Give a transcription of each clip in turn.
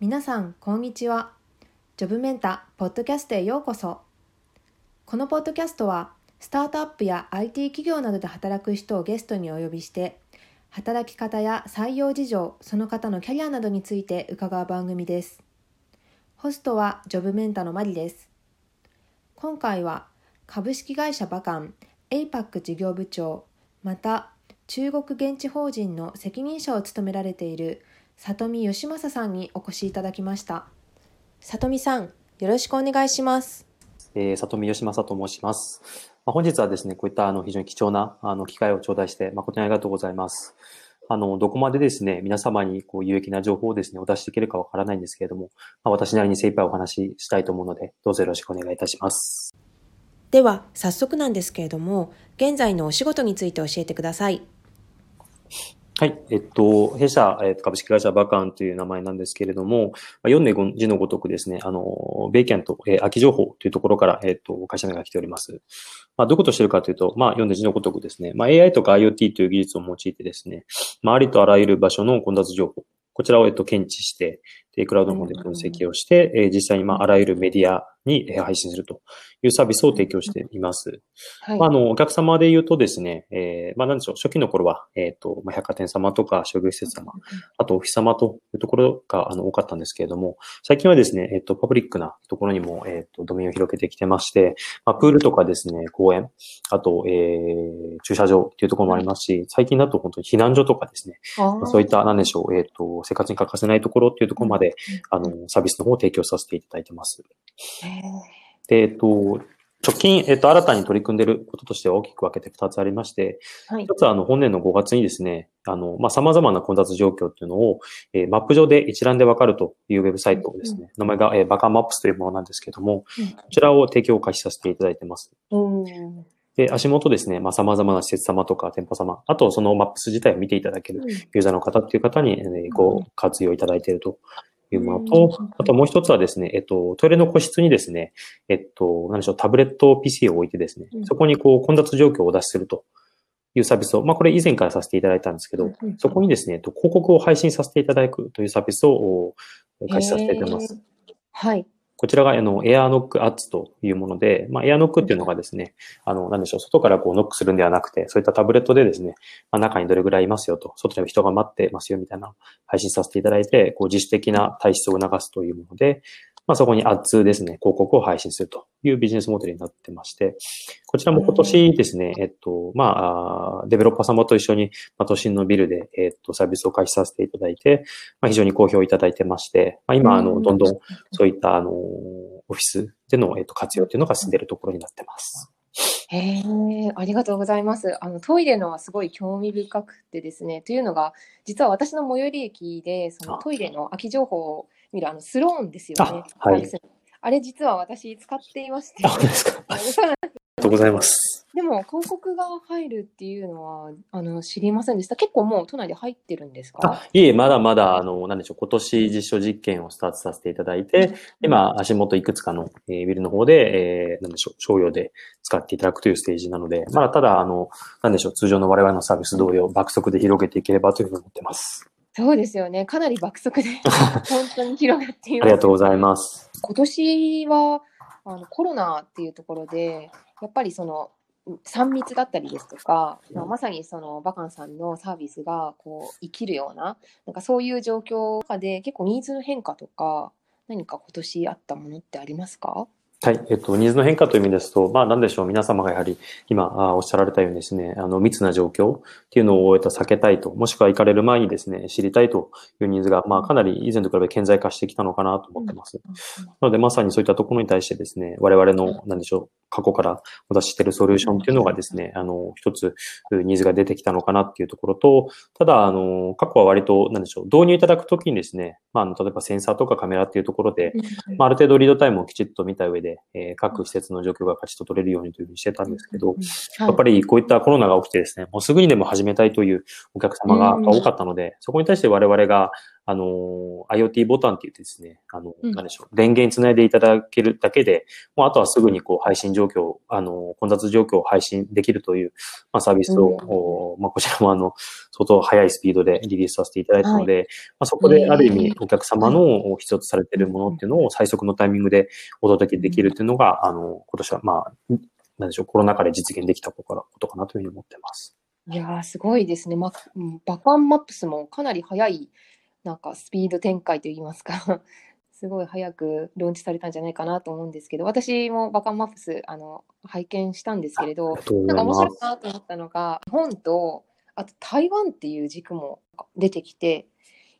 皆さん、こんにちは。ジョブメンタポッドキャストへようこそ。このポッドキャストは、スタートアップや IT 企業などで働く人をゲストにお呼びして、働き方や採用事情、その方のキャリアなどについて伺う番組です。ホストはジョブメンタのマリです。今回は、株式会社バカン APAC 事業部長、また中国現地法人の責任者を務められている里見義正さんにお越しいただきました。里見さん、よろしくお願いします。えー、里見義正と申します。まあ、本日はですね、こういったあの非常に貴重なあの機会を頂戴して誠にありがとうございます。あの、どこまでですね、皆様にこう有益な情報をですね、お出しできるかわからないんですけれども、まあ、私なりに精一杯お話ししたいと思うので、どうぞよろしくお願いいたします。では、早速なんですけれども、現在のお仕事について教えてください。はい。えっと、弊社、えっと、株式会社バカンという名前なんですけれども、読んで字のごとくですね、あの、ベイキャンと、え、空き情報というところから、えっと、会社名が来ております。まあ、どういうことをしてるかというと、まあ、読んで字のごとくですね、まあ、AI とか IoT という技術を用いてですね、まあ、ありとあらゆる場所の混雑情報、こちらを、えっと、検知して、で、クラウドの方で分析をして、えー、実際に、まあ、あらゆるメディアに配信するというサービスを提供しています。はい、まあ、あの、お客様で言うとですね、えー、まあ、なんでしょう、初期の頃は、えっ、ー、と、まあ、百貨店様とか商業施設様、あとオフィス様というところが、あの、多かったんですけれども、最近はですね、えっ、ー、と、パブリックなところにも、えっ、と、ドメインを広げてきてまして、まあ、プールとかですね、公園、あと、えー、駐車場っていうところもありますし、最近だと本当に避難所とかですね、まあ、そういった、なんでしょう、えっ、と、生活に欠かせないところっていうところまで、あの、サービスの方を提供させていただいてます。で、えっと、直近、えっと、新たに取り組んでいることとしては大きく分けて2つありまして、はい、1つは、あの、本年の5月にですね、あの、まあ、様々な混雑状況っていうのを、えー、マップ上で一覧でわかるというウェブサイトをですね、うん、名前が、えー、バカマップスというものなんですけども、うん、こちらを提供を開始させていただいてます。うんで、足元ですね、まあ、様々な施設様とか店舗様、あとそのマップス自体を見ていただけるユーザーの方っていう方に、えー、ご活用いただいているというものと、あともう一つはですね、えっと、トイレの個室にですね、えっと、何でしょう、タブレット PC を置いてですね、そこにこう混雑状況をお出しするというサービスを、まあこれ以前からさせていただいたんですけど、そこにですね、広告を配信させていただくというサービスを開始させていただいてます。はい。こちらが、あの、エアノックアッツというもので、まあ、エアノックっていうのがですね、あの、なんでしょう、外からこうノックするんではなくて、そういったタブレットでですね、まあ、中にどれぐらいいますよと、外で人が待ってますよみたいな配信させていただいて、こう自主的な体質を促すというもので、まあ、そこにアッツですね、広告を配信するというビジネスモデルになってまして、こちらも今年ですね、えっと、まあ、デベロッパー様と一緒に、まあ、都心のビルで、えっと、サービスを開始させていただいて、まあ、非常に好評いただいてまして、まあ、今、あの、どんどんそういった、あの、オフィスでの、えっと、活用というのが進んでいるところになってます。へえ、ありがとうございます。あのトイレのはすごい興味深くてですね、というのが、実は私の最寄り駅で、そのトイレの空き情報を見るあのスローンですよね。あはい、あれ実は私使っていまして。あ、ですか？ありがとうございます。でも広告が入るっていうのはあの知りませんでした。結構もう都内で入ってるんですか？あいえ、まだまだ、あの、なんでしょう、今年実証実験をスタートさせていただいて、今、足元いくつかの、えー、ビルの方で、えー、なんでしょう、商用で使っていただくというステージなので、まだただ、あの、なんでしょう、通常の我々のサービス同様、爆速で広げていければというふうに思ってます。そうですよね。かなり爆速で 本当に広がっています。ありがとうございます。今年はあのコロナっていうところで、やっぱりその3密だったりですとか、まあ、まさにそのバカンさんのサービスがこう生きるような、なんかそういう状況下で結構ニーズの変化とか、何か今年あったものってありますか？はい。えっと、ニーズの変化という意味ですと、まあ、なんでしょう。皆様がやはり、今、あおっしゃられたようにですね、あの、密な状況っていうのを、えっと、避けたいと、もしくは行かれる前にですね、知りたいというニーズが、まあ、かなり以前と比べ顕在化してきたのかなと思ってます。なので、まさにそういったところに対してですね、我々の、なんでしょう、過去からお出ししているソリューションっていうのがですね、あの、一つニーズが出てきたのかなっていうところと、ただ、あの、過去は割と、なんでしょう、導入いただくときにですね、まあ、例えばセンサーとかカメラっていうところで、まあ、ある程度リードタイムをきちっと見た上で、えー、各施設の状況が勝ちと取れるようにというふうにしてたんですけど、やっぱりこういったコロナが起きてですね、もうすぐにでも始めたいというお客様が多かったので、そこに対して我々が、あの、IoT ボタンって言ってですね、あの、うん。なんでしょう、電源つないでいただけるだけで、もうあとはすぐにこう配信状況、あの、混雑状況を配信できるという、まあ、サービスを、うん。おまあ、こちらもあの、相当速いスピードでリリースさせていただいたので、まあ、そこである意味お客様の必要とされているものっていうのを最速のタイミングでお届けできるっていうのが、あの、今年はまあ、なんでしょう、コロナ禍で実現できたことからことかなというふうに思ってます。いやーすごいですね。ま、うんバカンマップスもかなり速いなんかスピード展開といいますか すごい早くローンチされたんじゃないかなと思うんですけど私もバカンマップスあの拝見したんですけれどなんか面。白いなと思ったのが日本とあと台湾っていう軸も出てきて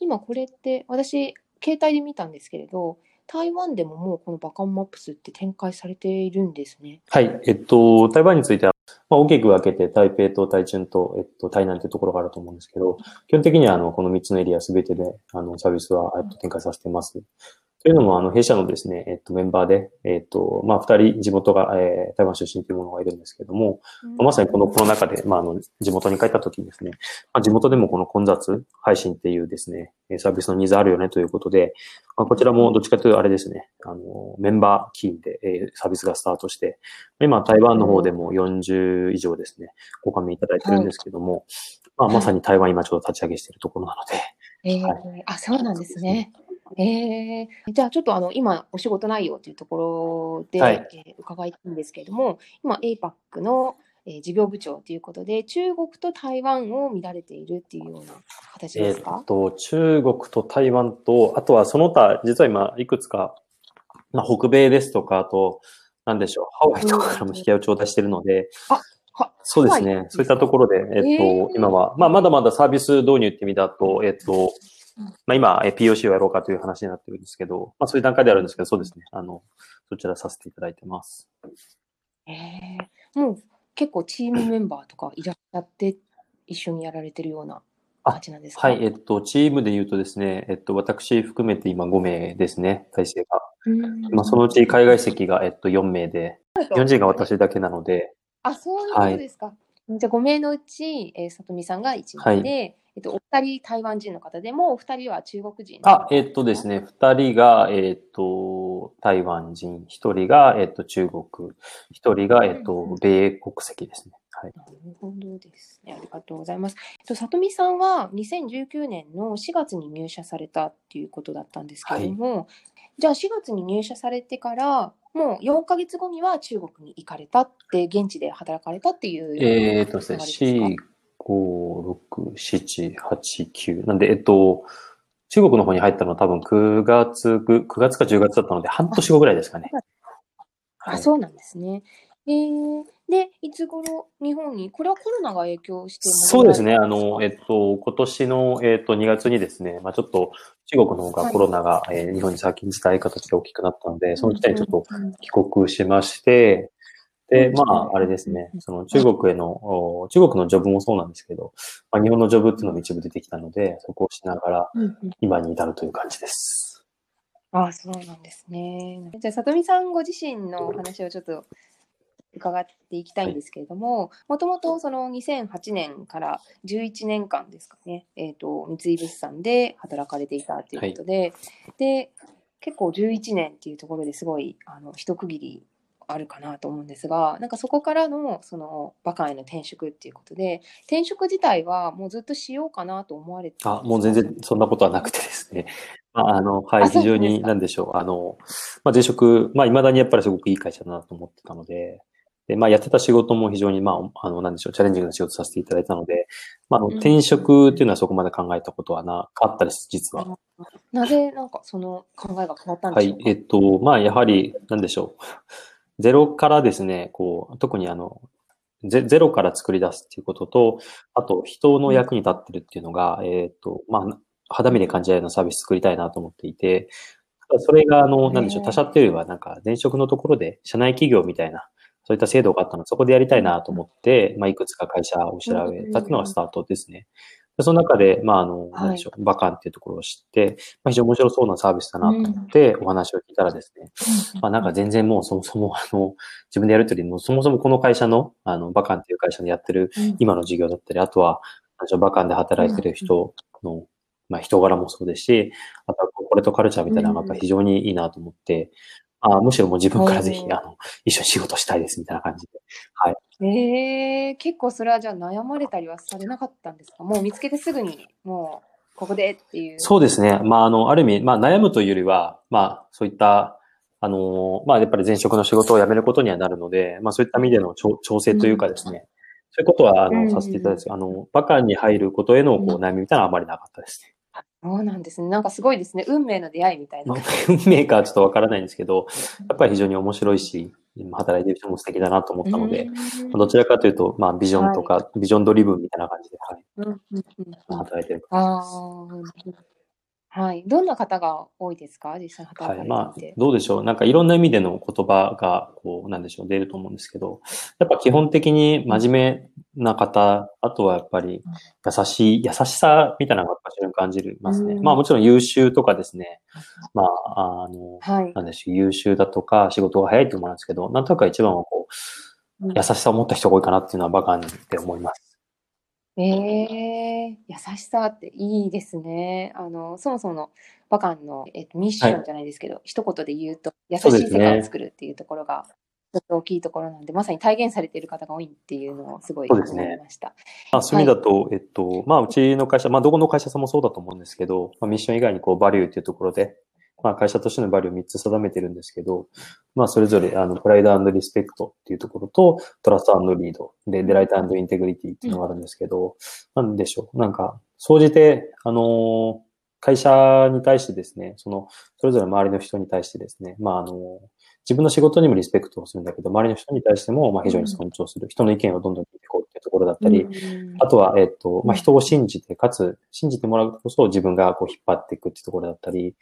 今これって私携帯で見たんですけれど台湾でももうこのバカンマップスって展開されているんですね。はい。えっと、台湾については、まあ、大きく分けて、台北と台中と、えっと、台南というところがあると思うんですけど、基本的には、あの、この3つのエリアすべてで、あの、サービスは、えっと、展開させてます。というのも、あの、弊社のですね、えっと、メンバーで、えっと、まあ、二人、地元が、えー台湾出身というものがいるんですけども、まさにこのコロナ禍で、まあ、あの、地元に帰った時にですね、まあ、地元でもこの混雑配信っていうですね、えーサービスのニーズあるよねということで、まあ、こちらもどっちかというとあれですね、あの、メンバーキーで、えーサービスがスタートして、今台湾の方でも40以上ですね、ご加盟いただいてるんですけども、まあ、まさに台湾今ちょっと立ち上げしているところなので、えーはあ、そうなんですね。えーじゃあちょっとあの今お仕事内容というところで、はいえー伺いたいんですけれども、今 APAC の、えー事業部長ということで、中国と台湾を見られているっていうような形えですか？ーっ？と、中国と台湾と、あとはその他、実は今、いくつか、まあ、北米ですとか、あと、なんでしょう、ハワイとかからも引き合いを頂戴しているので、はそうです。ねそういったところで、えっと、えー今は、まあ、まだまだサービス導入って意味だと、えっと、まあ、今、え POC をやろうかという話になってるんですけど、まあ、そういう段階であるんですけど、そうですね。あの、そちらさせていただいてます。えーもう結構チームメンバーとかいらっしゃって一緒にやられてるような感じなんですか？はい、えっと、チームで言うとですね、えっと、私含めて今5名ですね、体制が。うんまあ、そのうち海外籍が、えっと、4名で、日本人が私だけなので、あ、そういうことですか。じゃあ5名のうち、えー、さとみさんが1名で、えっと、お二人台湾人の方でも、お二人は中国人のあ、えっとですね、2人が、えっと、台湾人、1人が、えっと、中国、1人が、えっと、米国籍ですね。はい。なるほどですね。ありがとうございます。えっと、さとみさんは2019年の4月に入社されたっていうことだったんですけれども、じゃあ4月に入社されてから、もう4ヶ月後には中国に行かれたって、現地で働かれたっていう。えっとですね、4、5、6、7、8、9。なんで、えっと、中国の方に入ったのは多分9月、9月か10月だったので、半年後ぐらいですかね。あ、そうなんですね。えー、で、いつ頃日本に、これはコロナが影響してそうですね。あ戻の、えっと、今年の、えっと、2月にですね、まあちょっと中国の方がコロナが、えー日本に先に伝え形で大きくなったので、その時点でちょっとうん。うん帰国しまして、で、うん。まあ、あれですね、その中国への、お中国のジョブもそうなんですけど、まあ、日本のジョブっていうのも一部出てきたので、そこをしながらうんうん。今に至るという感じです。あそうなんですね。じゃあ、さとみさんご自身のお話をちょっと伺っていきたいんですけれども、もともとその2008年から11年間ですかね、えっ、と、三井物産で働かれていたということで、で、結構11年っていうところですごい、あの、一区切りあるかなと思うんですが、なんかそこからの、その、バカンへの転職っていうことで、転職自体はもうずっとしようかなと思われてたあ、もう全然そんなことはなくてですね。まあ、あの、はい、非常に、なんですかなんでしょう。あの、まあ、前職、まあ、未だにやっぱりすごくいい会社だなと思ってたので、で、まあ、やってた仕事も非常に、まあ、あの、なんでしょう、チャレンジングな仕事させていただいたので、まあ、あのうん転職っていうのはそこまで考えたことはなかったです、実は。なぜなんかその考えが変わったんはでしょう、か、いえっと、まあ、やはり、なんでしょう。ゼロからですね、こう、特にあの、ゼゼロから作り出すっていうことと、あと、人の役に立ってるっていうのが、えっと、まあ、肌身で感じられるようなサービス作りたいなと思っていて、それが、あの、なんでしょう、他社っていうよりは、なんか、前職のところで、社内企業みたいな、そういった制度があったので、そこでやりたいなと思って、まあ、いくつか会社を調べたっていうのがスタートですね。でその中で、まあ、あの、なんでしょう、バカンっていうところを知って、まあ、非常に面白そうなサービスだなと思って、お話を聞いたらですね、まあ、なんか全然もうそもそも、あの、自分でやるというよりも、そもそもこの会社の、あの、バカンっていう会社でやってるうん。今の事業だったり、あとは、バカンで働いてる人の、まあ人柄もそうですし、あとはコーポレートカルチャーみたいなのが非常にいいなと思って、あむしろもう自分からぜひ、あの、一緒に仕事したいですみたいな感じで。はい。ええー、結構それはじゃあ悩まれたりはされなかったんですか？もう見つけてすぐに、もう、ここでっていう。そうですね。まあ、あの、ある意味、まあ、悩むというよりは、まあ、そういった、あの、まあ、やっぱり前職の仕事を辞めることにはなるので、まあ、そういった意味での調整というかですね、うん、そういうことは、あの、させていただいて、あの、バカに入ることへの、こう、悩みみたいなのはあまりなかったですね。そうなんですね。なんかすごいですね。運命の出会いみたいな。運命かちょっとわからないんですけど、やっぱり非常に面白いし、働いてる人も素敵だなと思ったので、どちらかというと、まあ、ビジョンとか、はい、ビジョンドリブンみたいな感じで、はい。働いてるああ、はい。どんな方が多いですか？実際働いてはい。まあ、どうでしょう。なんかいろんな意味での言葉が、こう、なんでしょう、出ると思うんですけど、やっぱ基本的に真面目な方、あとはやっぱり優しい、優しさみたいなのが非常に感じますね。まあもちろん優秀とかですね。まあ、あの、はい、なんでしょう、優秀だとか仕事が早いと思うんですけど、なんとか一番はこう、優しさを持った人が多いかなっていうのはバカンって思います。ええ、優しさっていいですね。あの、そもそものバカンの、えっと、ミッションじゃないですけど、一言で言うと、優しい世界を作るっていうところが、ちょっと大きいところなんで、まさに体現されている方が多いっていうのをすごい思いました。まあ、そういう意味だと、えっと、まあ、うちの会社、まあ、どこの会社さんもそうだと思うんですけど、まあ、ミッション以外にこう、バリューっていうところで、まあ、会社としてのバリューを3つ定めてるんですけど、まあ、それぞれ、あの、 Pride Respect っていうところと、 Trust Lead、で、 Delight Integrity っていうのがあるんですけど、うん、なんでしょう。なんか、総じて、あの会社に対してですね、その、それぞれ周りの人に対してですね、まあ、あの自分の仕事にもリスペクトをするんだけど、周りの人に対しても、まあ、非常に尊重する、うん、人の意見をどんどん聞いていこうっていうところだったり、うん、あとは、えっ、と、まあ、人を信じて、かつ、信じてもらうこそ自分がこう引っ張っていくっていうところだったり、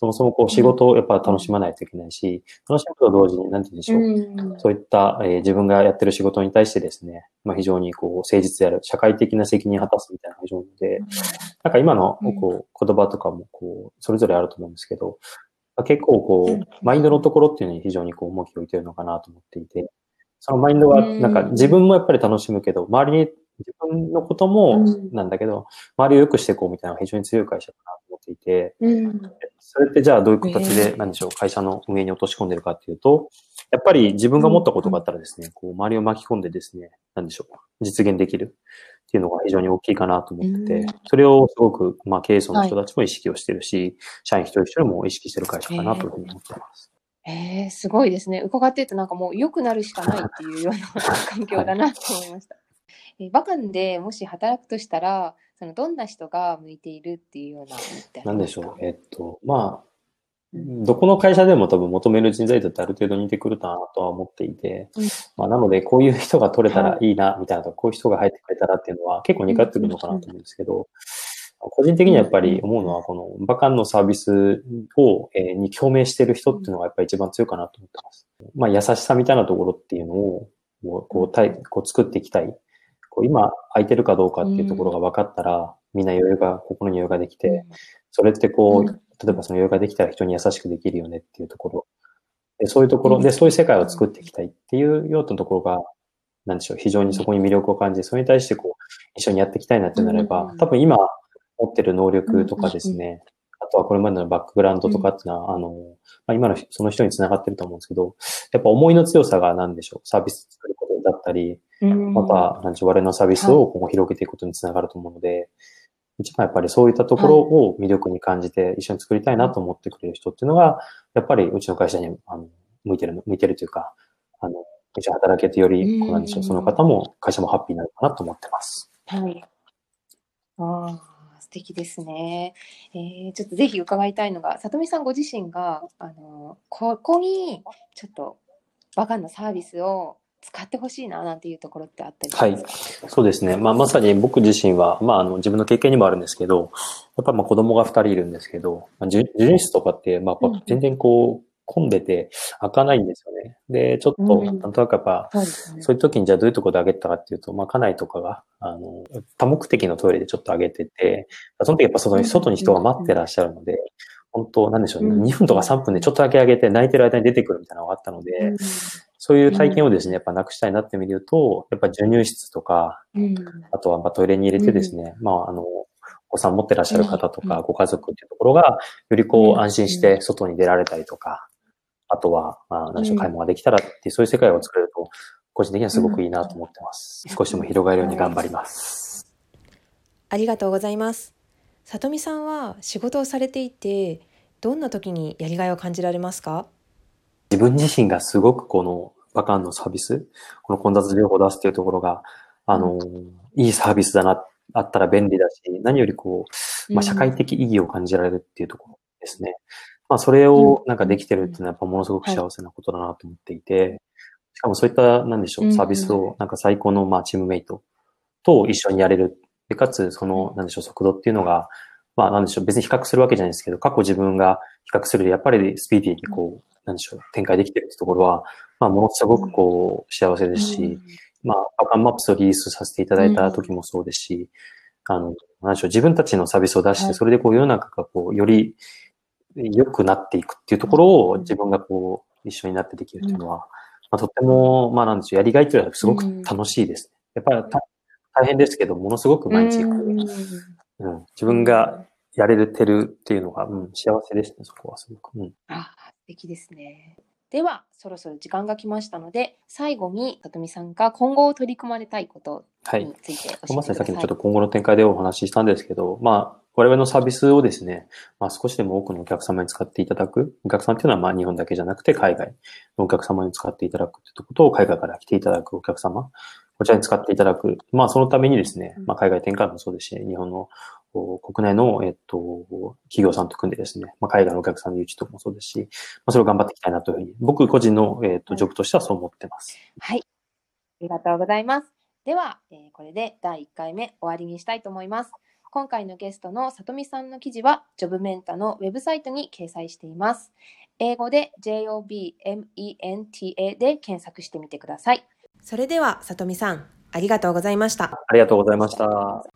そもそもこう仕事をやっぱ楽しまないといけないし、楽しむと同時に、なんて言うんでしょう。うん、そういった、えー、自分がやってる仕事に対してですね、まあ非常にこう誠実である、社会的な責任を果たすみたいな非常にで、なんか今のこう言葉とかもこう、それぞれあると思うんですけど、結構こう、マインドのところっていうのに非常にこう重きを置いてるのかなと思っていて、そのマインドはなんか自分もやっぱり楽しむけど、周りに自分のこともなんだけど、周りを良くしていこうみたいなのが非常に強い会社かなと思っていて、それってじゃあどういう形で、なんでしょう、会社の運営に落とし込んでるかっていうと、やっぱり自分が持ったことがあったらですね、こう、周りを巻き込んでですね、なんでしょう、実現できるっていうのが非常に大きいかなと思ってて、それをすごく、まあ、経営層の人たちも意識をしてるし、社員一人一人も意識してる会社かなというふうに思ってます。えー、すごいですね。伺ってるとなんかもう良くなるしかないっていうような 環境だなと思いました。えー、バカンでもし働くとしたら、そのどんな人が向いているっていうようななんでしょう。えっと、まあ、どこの会社でも多分求める人材だってある程度似てくるなとは思っていて、うん、まあ、なのでこういう人が取れたらいいなみたいなと、こういう人が入ってくれたらっていうのは結構似通ってくるのかなと思うんですけど、個人的にはやっぱり思うのは、このバカンのサービスを、えー、に共鳴してる人っていうのがやっぱり一番強いかなと思ってます。まあ優しさみたいなところっていうのを、こう、こう作っていきたい。こう今空いてるかどうかっていうところが分かったら、みんな余裕が、心に余裕ができて、それってこう、例えばその余裕ができたら人に優しくできるよねっていうところ。でそういうところで、そういう世界を作っていきたいっていうようなところが、なんでしょう、非常にそこに魅力を感じ、それに対してこう、一緒にやっていきたいなってなれば、多分今持ってる能力とかですね、あとはこれまでのバックグラウンドとかっていうのは、あの、まあ、今のその人につながってると思うんですけど、やっぱ思いの強さが何でしょう、サービス作ることだったり、また、なんでしょう、我々のサービスを今後広げていくことにつながると思うので、一番やっぱりそういったところを魅力に感じて一緒に作りたいなと思ってくれる人っていうのが、やっぱりうちの会社にあの向いてる、向いてるというか、あの、一緒に働けてより、こうなんでしょう、その方も会社もハッピーになるかなと思ってます。はい。ああ、素敵ですね。えー、ちょっとぜひ伺いたいのが、里見さんご自身が、あの、ここに、ちょっと、バカなサービスを使ってほしいななんていうところってあったりはい。そうですね。まあ、まさに僕自身は、まあ、あの、自分の経験にもあるんですけど、やっぱまあ子供が二人いるんですけど、まあ、授乳室とかって、まあ、全然こう、混んでて開かないんですよね。で、ちょっと、なんとなくやっぱ、そうね、そういう時にじゃあどういうところで開げたかっていうと、まあ、家内とかが、あの、多目的のトイレでちょっと開げてて、その時やっぱその外に人が待ってらっしゃるので、本当、なんでしょうね、2分とか3分でちょっとだけ上げて泣いてる間に出てくるみたいなのがあったので、そういう体験をですね、やっぱなくしたいなって見ると、やっぱ授乳室とか、あとはまトイレに入れてですね、まあ、あの、お子さん持ってらっしゃる方とか、ご家族っていうところが、よりこう安心して外に出られたりとか、あとは、まあ、何でしょう、買い物ができたらっていう、そういう世界を作れると、個人的にはすごくいいなと思ってます。少しでも広がるように頑張ります。ありがとうございます。さとみさんは仕事をされていて、どんな時にやりがいを感じられますか？自分自身がすごくこのバカンのサービス、この混雑情報を出すっていうところが、あの、いいサービスだな、あったら便利だし、何よりこう、まあ、社会的意義を感じられるっていうところですね。まあ、それをなんかできてるっていうのはやっぱものすごく幸せなことだなと思っていて、しかもそういった、なんでしょう、サービスをなんか最高のまあチームメイトと一緒にやれる。で、かつ、その、なんでしょう、速度っていうのが、まあ、なんでしょう、別に比較するわけじゃないですけど、過去自分が比較すると、やっぱりスピーディーにこう、なんでしょう、展開できてるってところは、まあ、ものすごくこう、幸せですし、まあ、バカンマップスをリリースさせていただいた時もそうですし、あの、なんでしょう、自分たちのサービスを出して、それでこう、世の中がこう、より良くなっていくっていうところを自分がこう、一緒になってできるっていうのは、まあ、とっても、まあなんでしょう、やりがいというのはすごく楽しいです。やっぱり大変ですけど、ものすごく毎日こう、うん、自分がやれてるっていうのが、うん、幸せですね、そこはすごく。うん、あ、素敵ですね。では、そろそろ時間が来ましたので、最後に、さとみさんが今後取り組まれたいことについて教えてください。はい、まさにさっきのちょっと今後の展開でお話ししたんですけど、まあ、我々のサービスをですね、まあ、少しでも多くのお客様に使っていただく。お客さんっていうのはまあ日本だけじゃなくて海外のお客様に使っていただくってことを海外から来ていただくお客様、こちらに使っていただく。まあそのためにですね、まあ海外展開もそうですし、日本の国内の、えっと、企業さんと組んでですね、まあ、海外のお客さんの誘致とかもそうですし、まあ、それを頑張っていきたいなというふうに、僕個人の、えっと、ジョブとしてはそう思ってます。はい。ありがとうございます。では、えー、これで第1回目終わりにしたいと思います。今回のゲストのさとみさんの記事は、ジョブメンタのウェブサイトに掲載しています。英語で JOBMENTA で検索してみてください。それでは、さとみさん、ありがとうございました。ありがとうございました。